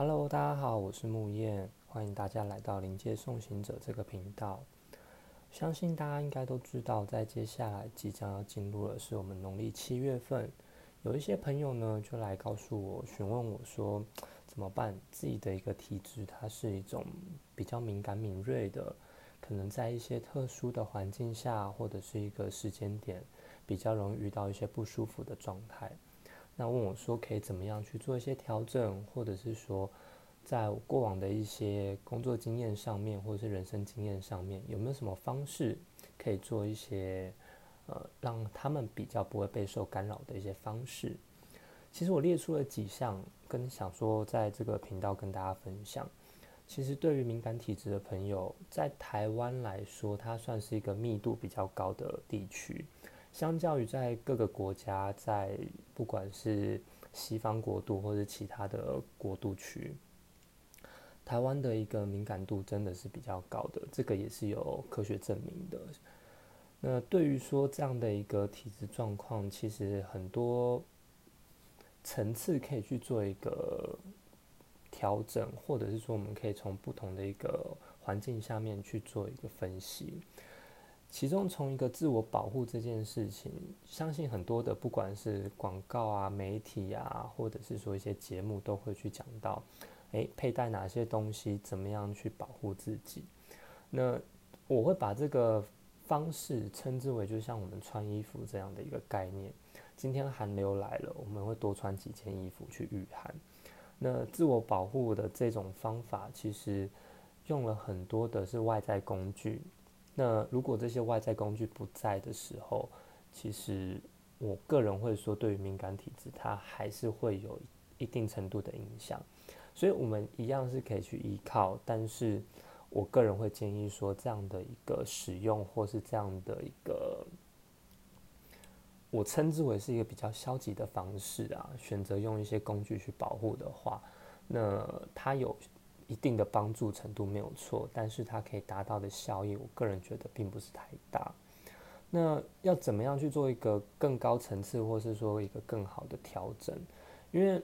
Hello，大家好，我是木燕，欢迎大家来到临界送行者这个频道。相信大家应该都知道，在接下来即将要进入的是我们农历七月份。有一些朋友呢，就来告诉我，询问我说，怎么办？自己的一个体质，它是一种比较敏感敏锐的，可能在一些特殊的环境下，或者是一个时间点，比较容易遇到一些不舒服的状态。那问我说，可以怎么样去做一些调整，或者是说，在过往的一些工作经验上面，或者是人生经验上面，有没有什么方式可以做一些，呃，让他们比较不会备受干扰的一些方式？其实我列出了几项，跟想说在这个频道跟大家分享。其实对于敏感体质的朋友，在台湾来说，它算是一个密度比较高的地区。相较于在各个国家，在不管是西方国度或者其他的国度区，台湾的一个敏感度真的是比较高的，这个也是有科学证明的。那对于说这样的一个体质状况，其实很多层次可以去做一个调整，或者是说我们可以从不同的一个环境下面去做一个分析。其中，从一个自我保护这件事情，相信很多的不管是广告啊、媒体啊，或者是说一些节目，都会去讲到，诶，佩戴哪些东西，怎么样去保护自己。那我会把这个方式称之为，就像我们穿衣服这样的一个概念。今天寒流来了，我们会多穿几件衣服去御寒。那自我保护的这种方法，其实用了很多的是外在工具。那如果这些外在工具不在的时候，其实我个人会说，对于敏感体质，它还是会有一定程度的影响。所以，我们一样是可以去依靠，但是我个人会建议说，这样的一个使用，或是这样的一个，我称之为是一个比较消极的方式啊，选择用一些工具去保护的话，那它有。一定的帮助程度没有错，但是它可以达到的效益，我个人觉得并不是太大。那要怎么样去做一个更高层次，或是说一个更好的调整？因为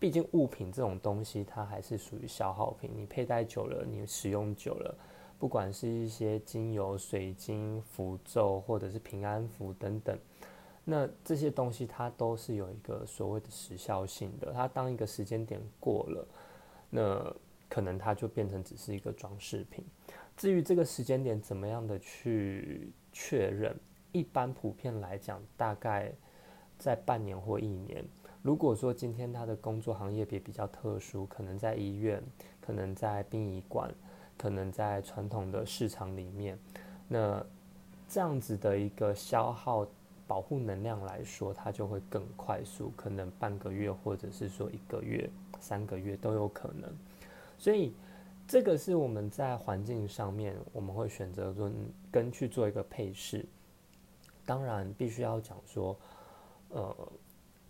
毕竟物品这种东西，它还是属于消耗品。你佩戴久了，你使用久了，不管是一些精油、水晶、符咒，或者是平安符等等，那这些东西它都是有一个所谓的时效性的。它当一个时间点过了，那可能它就变成只是一个装饰品。至于这个时间点怎么样的去确认，一般普遍来讲，大概在半年或一年。如果说今天他的工作行业别比较特殊，可能在医院，可能在殡仪馆，可能在传统的市场里面，那这样子的一个消耗保护能量来说，它就会更快速，可能半个月或者是说一个月、三个月都有可能。所以，这个是我们在环境上面，我们会选择跟跟去做一个配饰。当然，必须要讲说，呃，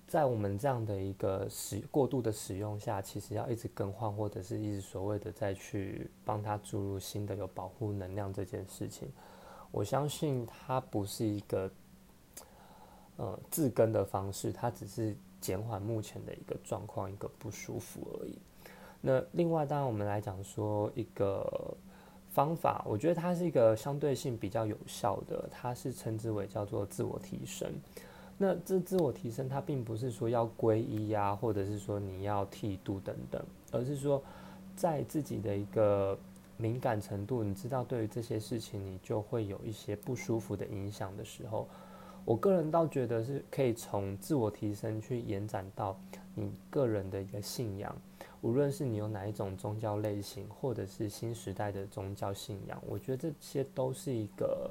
在我们这样的一个使过度的使用下，其实要一直更换，或者是一直所谓的再去帮它注入新的有保护能量这件事情，我相信它不是一个呃治根的方式，它只是减缓目前的一个状况，一个不舒服而已。那另外，当然我们来讲说一个方法，我觉得它是一个相对性比较有效的，它是称之为叫做自我提升。那这自我提升，它并不是说要皈依呀，或者是说你要剃度等等，而是说在自己的一个敏感程度，你知道对于这些事情你就会有一些不舒服的影响的时候，我个人倒觉得是可以从自我提升去延展到你个人的一个信仰。无论是你有哪一种宗教类型，或者是新时代的宗教信仰，我觉得这些都是一个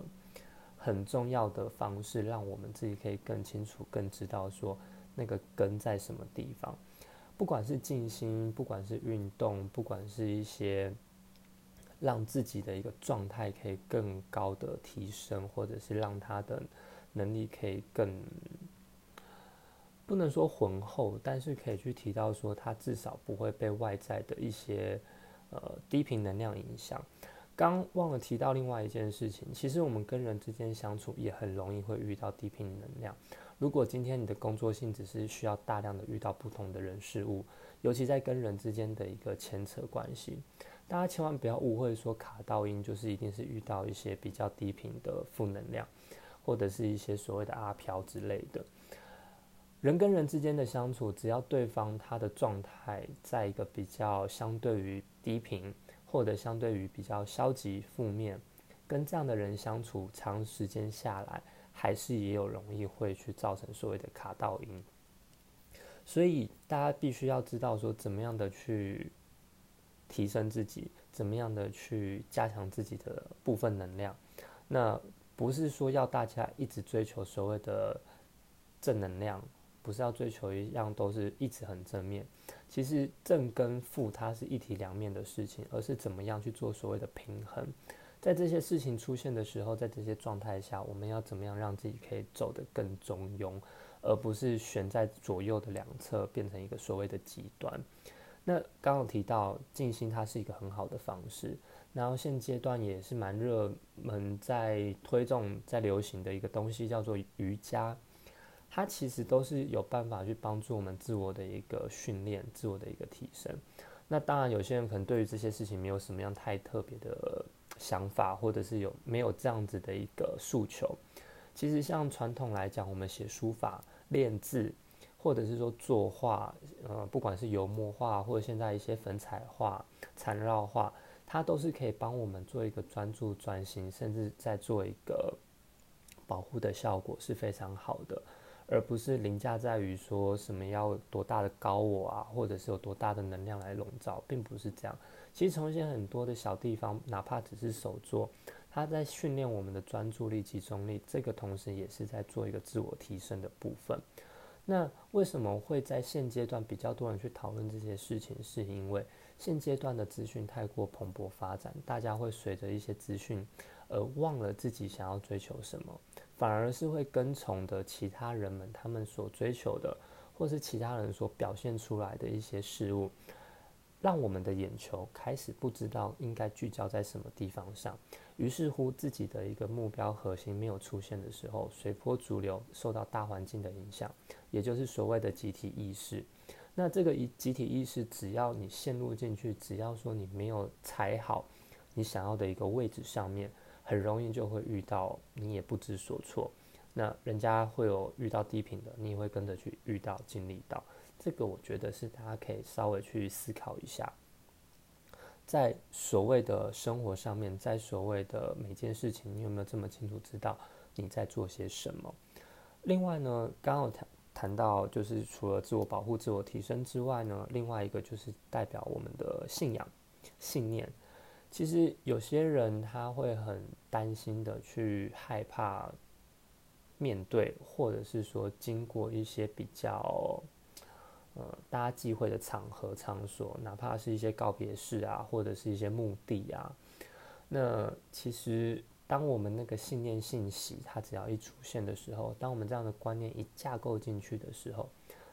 很重要的方式，让我们自己可以更清楚、更知道说那个根在什么地方。不管是静心，不管是运动，不管是一些让自己的一个状态可以更高的提升，或者是让他的能力可以更。不能说浑厚，但是可以去提到说，它至少不会被外在的一些呃低频能量影响。刚忘了提到另外一件事情，其实我们跟人之间相处也很容易会遇到低频能量。如果今天你的工作性质是需要大量的遇到不同的人事物，尤其在跟人之间的一个牵扯关系，大家千万不要误会说卡到音就是一定是遇到一些比较低频的负能量，或者是一些所谓的阿飘之类的。人跟人之间的相处，只要对方他的状态在一个比较相对于低频，或者相对于比较消极负面，跟这样的人相处长时间下来，还是也有容易会去造成所谓的卡到音。所以大家必须要知道说，怎么样的去提升自己，怎么样的去加强自己的部分能量。那不是说要大家一直追求所谓的正能量。不是要追求一样都是一直很正面，其实正跟负它是一体两面的事情，而是怎么样去做所谓的平衡。在这些事情出现的时候，在这些状态下，我们要怎么样让自己可以走得更中庸，而不是悬在左右的两侧，变成一个所谓的极端。那刚刚提到静心，它是一个很好的方式，然后现阶段也是蛮热门在推动在流行的一个东西，叫做瑜伽。它其实都是有办法去帮助我们自我的一个训练、自我的一个提升。那当然，有些人可能对于这些事情没有什么样太特别的想法，或者是有没有这样子的一个诉求。其实，像传统来讲，我们写书法、练字，或者是说作画，呃，不管是油墨画，或者现在一些粉彩画、缠绕画，它都是可以帮我们做一个专注、专心，甚至在做一个保护的效果是非常好的。而不是凌驾在于说什么要多大的高我啊，或者是有多大的能量来笼罩，并不是这样。其实从一些很多的小地方，哪怕只是手作，它在训练我们的专注力、集中力，这个同时也是在做一个自我提升的部分。那为什么会在现阶段比较多人去讨论这些事情？是因为现阶段的资讯太过蓬勃发展，大家会随着一些资讯而忘了自己想要追求什么。反而是会跟从的其他人们，他们所追求的，或是其他人所表现出来的一些事物，让我们的眼球开始不知道应该聚焦在什么地方上。于是乎，自己的一个目标核心没有出现的时候，随波逐流，受到大环境的影响，也就是所谓的集体意识。那这个一集体意识，只要你陷入进去，只要说你没有踩好你想要的一个位置上面。很容易就会遇到你也不知所措，那人家会有遇到低频的，你也会跟着去遇到经历到，这个我觉得是大家可以稍微去思考一下，在所谓的生活上面，在所谓的每件事情，你有没有这么清楚知道你在做些什么？另外呢，刚刚谈到就是除了自我保护、自我提升之外呢，另外一个就是代表我们的信仰、信念。其实有些人他会很担心的去害怕面对，或者是说经过一些比较呃大家忌讳的场合场所，哪怕是一些告别式啊，或者是一些墓地啊。那其实当我们那个信念信息它只要一出现的时候，当我们这样的观念一架构进去的时候，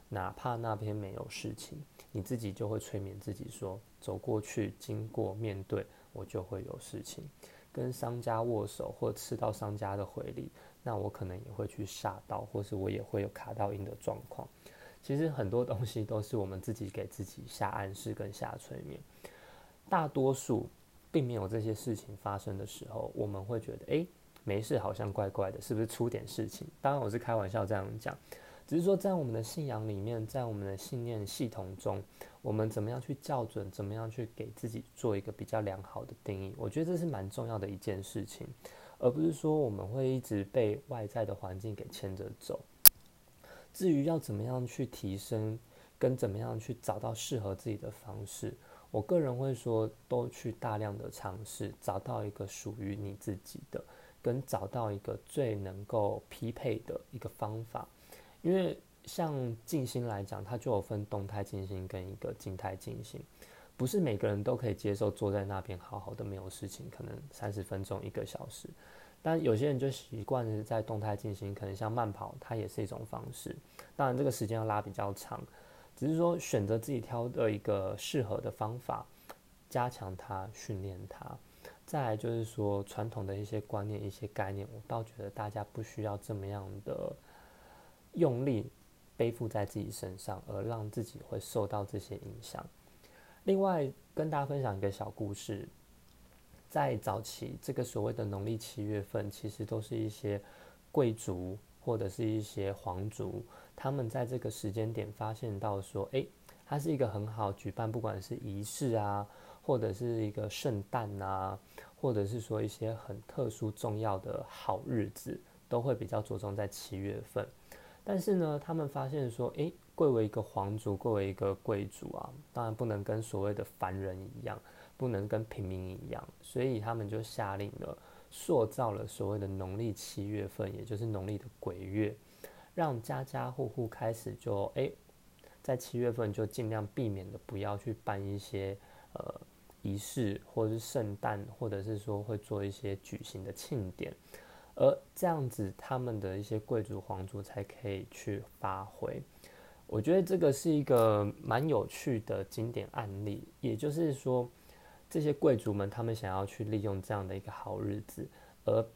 哪怕那边没有事情，你自己就会催眠自己说，走过去，经过，面对。我就会有事情，跟商家握手或吃到商家的回礼，那我可能也会去吓到，或是我也会有卡到音的状况。其实很多东西都是我们自己给自己下暗示跟下催眠。大多数并没有这些事情发生的时候，我们会觉得，诶，没事，好像怪怪的，是不是出点事情？当然我是开玩笑这样讲。只是说，在我们的信仰里面，在我们的信念系统中，我们怎么样去校准，怎么样去给自己做一个比较良好的定义？我觉得这是蛮重要的一件事情，而不是说我们会一直被外在的环境给牵着走。至于要怎么样去提升，跟怎么样去找到适合自己的方式，我个人会说，都去大量的尝试，找到一个属于你自己的，跟找到一个最能够匹配的一个方法。因为像静心来讲，它就有分动态静心跟一个静态静心，不是每个人都可以接受坐在那边好好的没有事情，可能三十分钟一个小时。但有些人就习惯是在动态静心，可能像慢跑，它也是一种方式。当然这个时间要拉比较长，只是说选择自己挑的一个适合的方法，加强它，训练它。再来就是说传统的一些观念、一些概念，我倒觉得大家不需要这么样的。用力背负在自己身上，而让自己会受到这些影响。另外，跟大家分享一个小故事，在早期这个所谓的农历七月份，其实都是一些贵族或者是一些皇族，他们在这个时间点发现到说，诶，它是一个很好举办，不管是仪式啊，或者是一个圣诞啊，或者是说一些很特殊重要的好日子，都会比较着重在七月份。但是呢，他们发现说，诶，贵为一个皇族，贵为一个贵族啊，当然不能跟所谓的凡人一样，不能跟平民一样，所以他们就下令了，塑造了所谓的农历七月份，也就是农历的鬼月，让家家户户开始就诶，在七月份就尽量避免的不要去办一些呃仪式，或者是圣诞，或者是说会做一些举行的庆典。而这样子，他们的一些贵族皇族才可以去发挥。我觉得这个是一个蛮有趣的经典案例。也就是说，这些贵族们他们想要去利用这样的一个好日子，而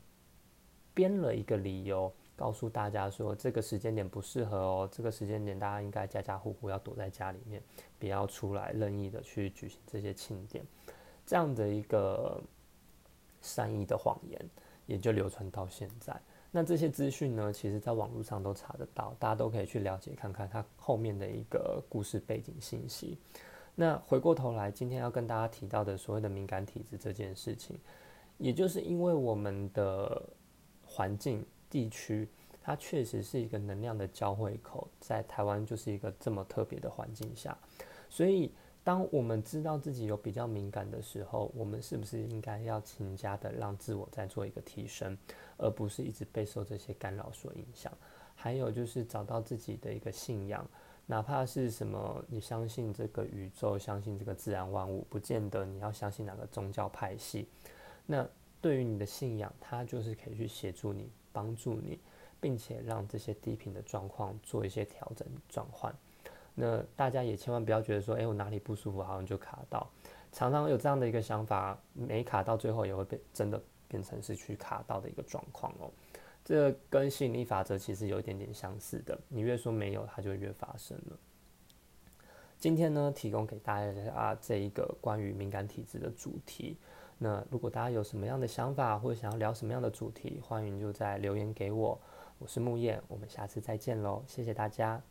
编了一个理由，告诉大家说这个时间点不适合哦。这个时间点大家应该家家户户要躲在家里面，不要出来任意的去举行这些庆典。这样的一个善意的谎言。也就流传到现在。那这些资讯呢，其实在网络上都查得到，大家都可以去了解看看它后面的一个故事背景信息。那回过头来，今天要跟大家提到的所谓的敏感体质这件事情，也就是因为我们的环境地区，它确实是一个能量的交汇口，在台湾就是一个这么特别的环境下，所以。当我们知道自己有比较敏感的时候，我们是不是应该要勤加的让自我再做一个提升，而不是一直被受这些干扰所影响？还有就是找到自己的一个信仰，哪怕是什么，你相信这个宇宙，相信这个自然万物，不见得你要相信哪个宗教派系。那对于你的信仰，它就是可以去协助你、帮助你，并且让这些低频的状况做一些调整转换。那大家也千万不要觉得说，哎，我哪里不舒服，好像就卡到。常常有这样的一个想法，没卡到，最后也会被真的变成是去卡到的一个状况哦。这跟吸引力法则其实有一点点相似的，你越说没有，它就越发生了。今天呢，提供给大家啊这一个关于敏感体质的主题。那如果大家有什么样的想法，或者想要聊什么样的主题，欢迎就在留言给我。我是木叶，我们下次再见喽，谢谢大家。